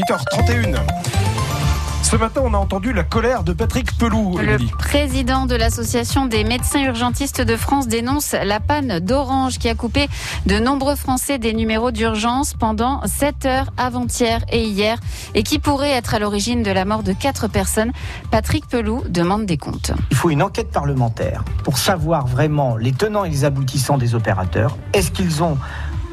8h31. Ce matin, on a entendu la colère de Patrick Pelou. Le président de l'association des médecins urgentistes de France dénonce la panne d'Orange qui a coupé de nombreux Français des numéros d'urgence pendant 7 heures avant-hier et hier et qui pourrait être à l'origine de la mort de 4 personnes. Patrick Pelou demande des comptes. Il faut une enquête parlementaire pour savoir vraiment les tenants et les aboutissants des opérateurs. Est-ce qu'ils ont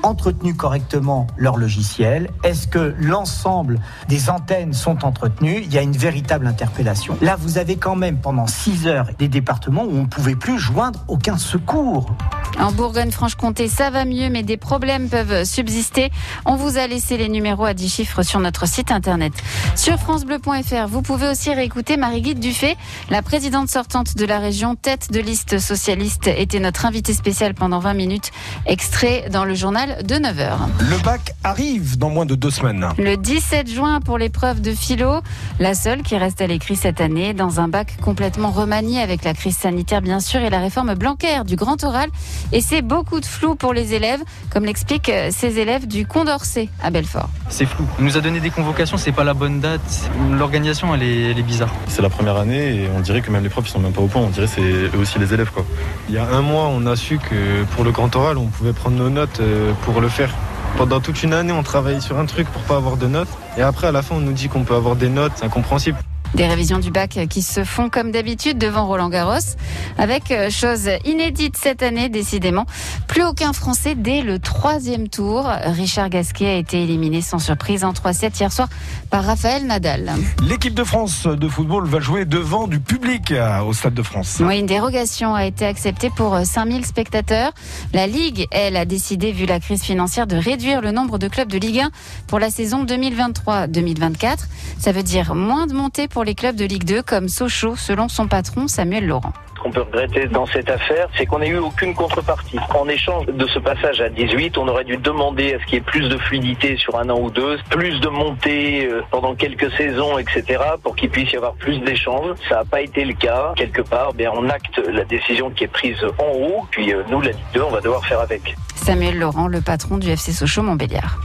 entretenu correctement leur logiciel? Est-ce que l'ensemble des antennes sont entretenues? Il y a une véritable interpellation. Là, vous avez quand même pendant 6 heures des départements où on ne pouvait plus joindre aucun secours. En Bourgogne-Franche-Comté, ça va mieux, mais des problèmes peuvent subsister. On vous a laissé les numéros à 10 chiffres sur notre site internet. Sur FranceBleu.fr, vous pouvez aussi réécouter Marie-Guide Dufay, la présidente sortante de la région, tête de liste socialiste, était notre invitée spéciale pendant 20 minutes, extrait dans le journal de 9h. Le bac arrive dans moins de deux semaines. Le 17 juin pour l'épreuve de philo, la seule qui reste à l'écrit cette année, dans un bac complètement remanié avec la crise sanitaire bien sûr et la réforme Blanquer du grand oral. Et c'est beaucoup de flou pour les élèves, comme l'expliquent euh, ces élèves du Condorcet à Belfort. C'est flou. On nous a donné des convocations, c'est pas la bonne date. L'organisation, elle est, elle est bizarre. C'est la première année et on dirait que même les profs ils sont même pas au point. On dirait que c'est eux aussi les élèves quoi. Il y a un mois, on a su que pour le grand oral, on pouvait prendre nos notes euh, pour le faire. Pendant toute une année, on travaillait sur un truc pour pas avoir de notes. Et après, à la fin, on nous dit qu'on peut avoir des notes. C'est incompréhensible. Des révisions du bac qui se font comme d'habitude devant Roland Garros, avec euh, chose inédite cette année décidément, plus aucun Français dès le troisième tour. Richard Gasquet a été éliminé sans surprise en 3-7 hier soir par Raphaël Nadal. L'équipe de France de football va jouer devant du public euh, au Stade de France. Oui, une dérogation a été acceptée pour 5000 spectateurs. La Ligue, elle, a décidé, vu la crise financière, de réduire le nombre de clubs de Ligue 1 pour la saison 2023-2024. Ça veut dire moins de montées pour les clubs de Ligue 2 comme Sochaux, selon son patron Samuel Laurent. Ce qu'on peut regretter dans cette affaire, c'est qu'on n'ait eu aucune contrepartie. En échange de ce passage à 18, on aurait dû demander à ce qu'il y ait plus de fluidité sur un an ou deux, plus de montées euh, pendant quelques saisons, etc., pour qu'il puisse y avoir plus d'échanges. Ça n'a pas été le cas. Quelque part, bien, on acte la décision qui est prise en haut, puis euh, nous, la Ligue 2, on va devoir faire avec. Samuel Laurent, le patron du FC Sochaux Montbéliard.